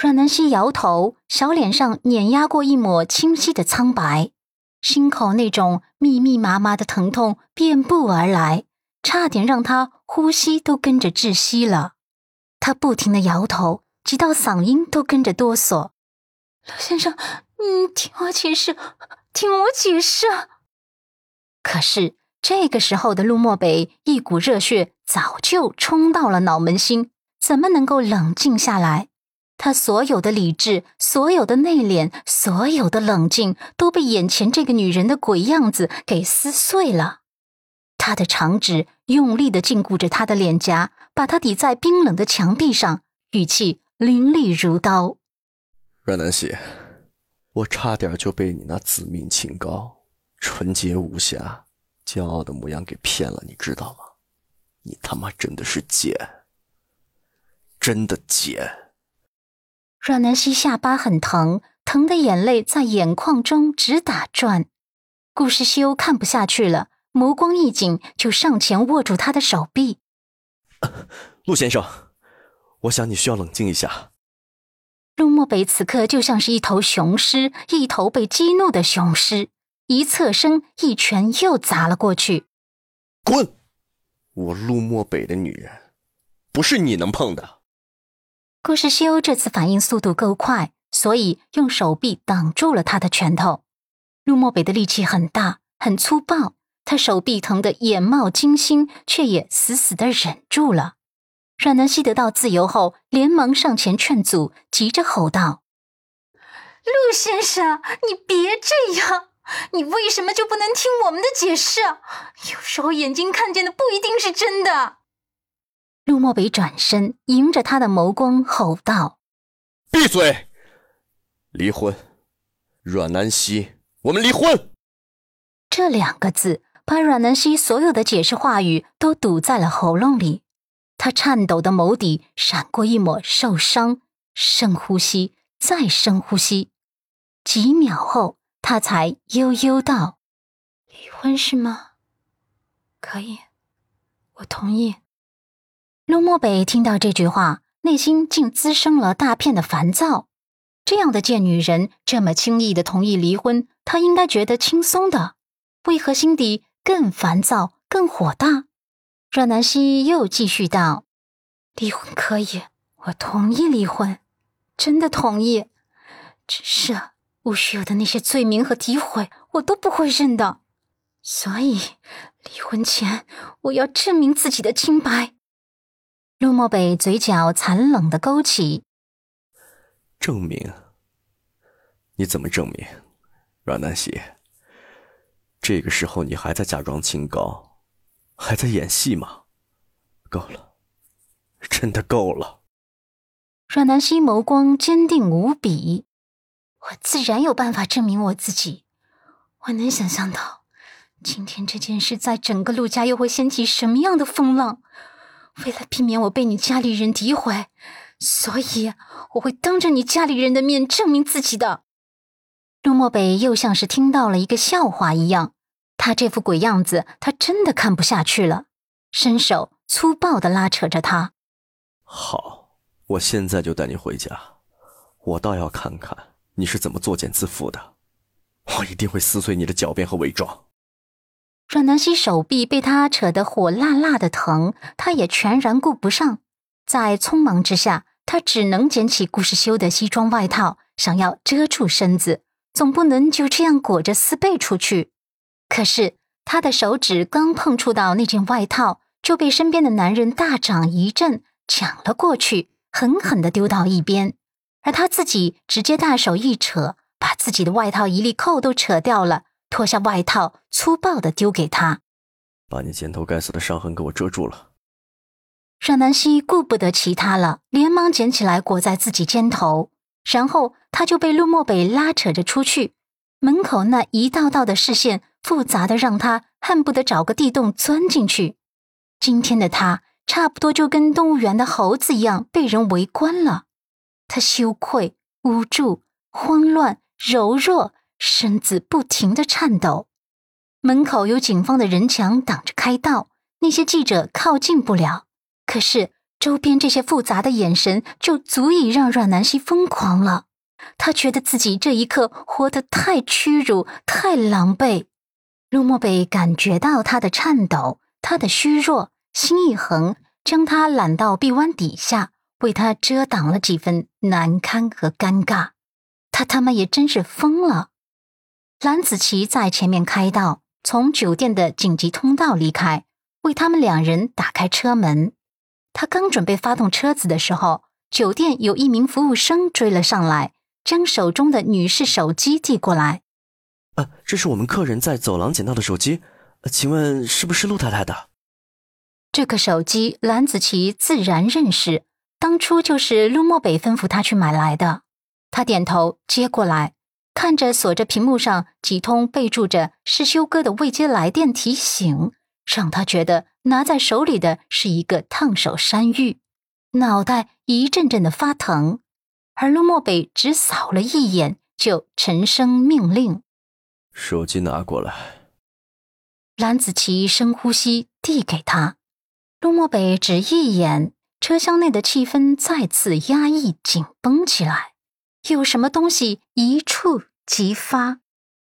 阮南希摇头，小脸上碾压过一抹清晰的苍白，心口那种密密麻麻的疼痛遍布而来，差点让他呼吸都跟着窒息了。他不停的摇头，直到嗓音都跟着哆嗦。陆先生，你听我解释，听我解释。可是这个时候的陆漠北，一股热血早就冲到了脑门心，怎么能够冷静下来？他所有的理智，所有的内敛，所有的冷静，都被眼前这个女人的鬼样子给撕碎了。他的长指用力的禁锢着她的脸颊，把她抵在冰冷的墙壁上，语气凌厉如刀：“阮南希，我差点就被你那自命清高、纯洁无瑕、骄傲的模样给骗了，你知道吗？你他妈真的是贱，真的贱！”阮南希下巴很疼，疼的眼泪在眼眶中直打转。顾时修看不下去了，眸光一紧，就上前握住他的手臂。陆先生，我想你需要冷静一下。陆漠北此刻就像是一头雄狮，一头被激怒的雄狮，一侧身，一拳又砸了过去。滚！我陆漠北的女人，不是你能碰的。顾世修这次反应速度够快，所以用手臂挡住了他的拳头。陆漠北的力气很大，很粗暴，他手臂疼得眼冒金星，却也死死的忍住了。阮南希得到自由后，连忙上前劝阻，急着吼道：“陆先生，你别这样！你为什么就不能听我们的解释？有时候眼睛看见的不一定是真的。”陆漠北转身，迎着他的眸光吼道：“闭嘴！离婚，阮南希，我们离婚。”这两个字把阮南希所有的解释话语都堵在了喉咙里。他颤抖的眸底闪过一抹受伤，深呼吸，再深呼吸。几秒后，他才悠悠道：“离婚是吗？可以，我同意。”陆漠北听到这句话，内心竟滋生了大片的烦躁。这样的贱女人这么轻易的同意离婚，他应该觉得轻松的，为何心底更烦躁、更火大？阮南希又继续道：“离婚可以，我同意离婚，真的同意。只是无需有的那些罪名和诋毁，我都不会认的。所以，离婚前我要证明自己的清白。”陆漠北嘴角残冷的勾起。证明？你怎么证明？阮南希，这个时候你还在假装清高，还在演戏吗？够了，真的够了。阮南希眸光坚定无比。我自然有办法证明我自己。我能想象到，今天这件事在整个陆家又会掀起什么样的风浪。为了避免我被你家里人诋毁，所以我会当着你家里人的面证明自己的。陆漠北又像是听到了一个笑话一样，他这副鬼样子，他真的看不下去了，伸手粗暴的拉扯着他。好，我现在就带你回家，我倒要看看你是怎么作茧自缚的，我一定会撕碎你的狡辩和伪装。阮南希手臂被他扯得火辣辣的疼，他也全然顾不上。在匆忙之下，他只能捡起顾世修的西装外套，想要遮住身子，总不能就这样裹着丝被出去。可是他的手指刚碰触到那件外套，就被身边的男人大掌一震，抢了过去，狠狠地丢到一边。而他自己直接大手一扯，把自己的外套一粒扣都扯掉了。脱下外套，粗暴的丢给他，把你肩头该死的伤痕给我遮住了。阮南希顾不得其他了，连忙捡起来裹在自己肩头，然后他就被陆漠北拉扯着出去。门口那一道道的视线，复杂的让他恨不得找个地洞钻进去。今天的他，差不多就跟动物园的猴子一样被人围观了。他羞愧、无助、慌乱、柔弱。身子不停的颤抖，门口有警方的人墙挡着开道，那些记者靠近不了。可是周边这些复杂的眼神就足以让阮南希疯狂了。他觉得自己这一刻活得太屈辱、太狼狈。陆漠北感觉到他的颤抖，他的虚弱，心一横，将他揽到臂弯底下，为他遮挡了几分难堪和尴尬。他他妈也真是疯了！蓝子琪在前面开道，从酒店的紧急通道离开，为他们两人打开车门。他刚准备发动车子的时候，酒店有一名服务生追了上来，将手中的女士手机递过来。啊，这是我们客人在走廊捡到的手机，请问是不是陆太太的？这个手机蓝子琪自然认识，当初就是陆漠北吩咐他去买来的。他点头接过来。看着锁着屏幕上几通备注着“是修哥”的未接来电提醒，让他觉得拿在手里的是一个烫手山芋，脑袋一阵阵的发疼。而陆漠北只扫了一眼，就沉声命令：“手机拿过来。”蓝子琪深呼吸，递给他。陆漠北只一眼，车厢内的气氛再次压抑紧绷起来。有什么东西一触即发。